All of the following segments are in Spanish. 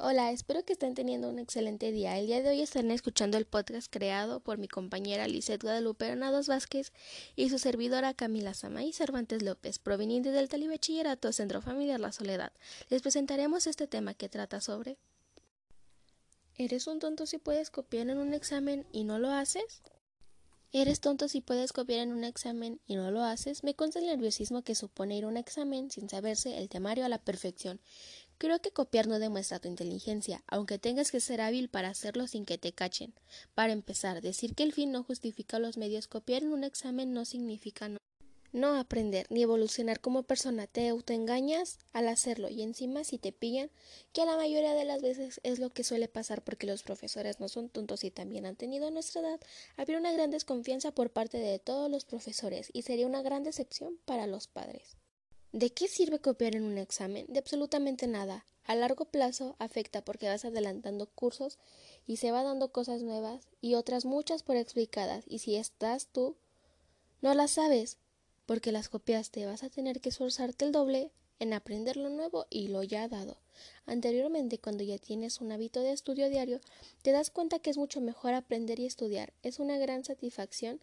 Hola, espero que estén teniendo un excelente día. El día de hoy estarán escuchando el podcast creado por mi compañera Lizeth Guadalupe Granados Vázquez y su servidora Camila Samaí Cervantes López, proveniente del Talibachillerato Centro Familiar La Soledad. Les presentaremos este tema que trata sobre ¿Eres un tonto si puedes copiar en un examen y no lo haces? ¿Eres tonto si puedes copiar en un examen y no lo haces? Me consta el nerviosismo que supone ir a un examen sin saberse el temario a la perfección. Creo que copiar no demuestra tu inteligencia, aunque tengas que ser hábil para hacerlo sin que te cachen. Para empezar, decir que el fin no justifica los medios, copiar en un examen no significa no, no aprender ni evolucionar como persona. Te autoengañas al hacerlo y encima si te pillan, que a la mayoría de las veces es lo que suele pasar porque los profesores no son tontos y también han tenido nuestra edad, habría una gran desconfianza por parte de todos los profesores y sería una gran decepción para los padres. ¿De qué sirve copiar en un examen? De absolutamente nada. A largo plazo afecta porque vas adelantando cursos y se va dando cosas nuevas y otras muchas por explicadas y si estás tú no las sabes porque las copiaste vas a tener que esforzarte el doble en aprender lo nuevo y lo ya dado. Anteriormente, cuando ya tienes un hábito de estudio diario, te das cuenta que es mucho mejor aprender y estudiar. Es una gran satisfacción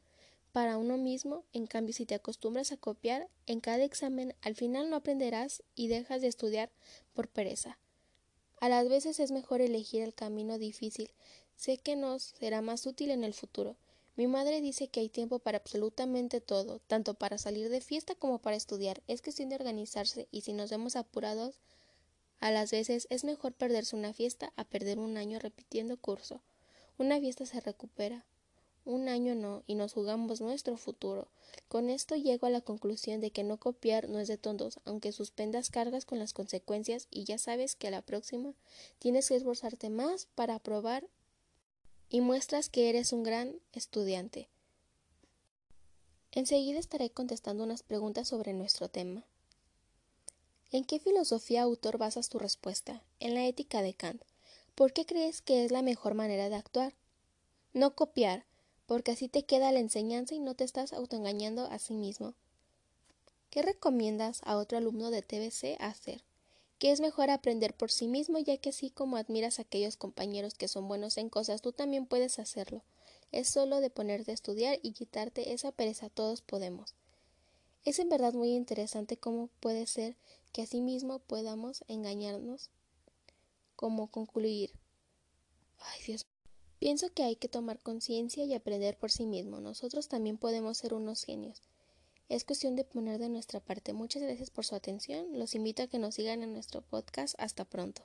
para uno mismo, en cambio si te acostumbras a copiar en cada examen, al final no aprenderás y dejas de estudiar por pereza. A las veces es mejor elegir el camino difícil. Sé que nos será más útil en el futuro. Mi madre dice que hay tiempo para absolutamente todo, tanto para salir de fiesta como para estudiar. Es cuestión de organizarse y si nos vemos apurados, a las veces es mejor perderse una fiesta a perder un año repitiendo curso. Una fiesta se recupera, un año no, y nos jugamos nuestro futuro. Con esto llego a la conclusión de que no copiar no es de tontos, aunque suspendas cargas con las consecuencias y ya sabes que a la próxima tienes que esforzarte más para aprobar y muestras que eres un gran estudiante. Enseguida estaré contestando unas preguntas sobre nuestro tema. ¿En qué filosofía autor basas tu respuesta? En la ética de Kant. ¿Por qué crees que es la mejor manera de actuar? No copiar, porque así te queda la enseñanza y no te estás autoengañando a sí mismo. ¿Qué recomiendas a otro alumno de TBC hacer? Que es mejor aprender por sí mismo, ya que así como admiras a aquellos compañeros que son buenos en cosas, tú también puedes hacerlo. Es solo de ponerte a estudiar y quitarte esa pereza, todos podemos. Es en verdad muy interesante cómo puede ser que así mismo podamos engañarnos. Como concluir. Ay, Dios Pienso que hay que tomar conciencia y aprender por sí mismo. Nosotros también podemos ser unos genios. Es cuestión de poner de nuestra parte. Muchas gracias por su atención. Los invito a que nos sigan en nuestro podcast. Hasta pronto.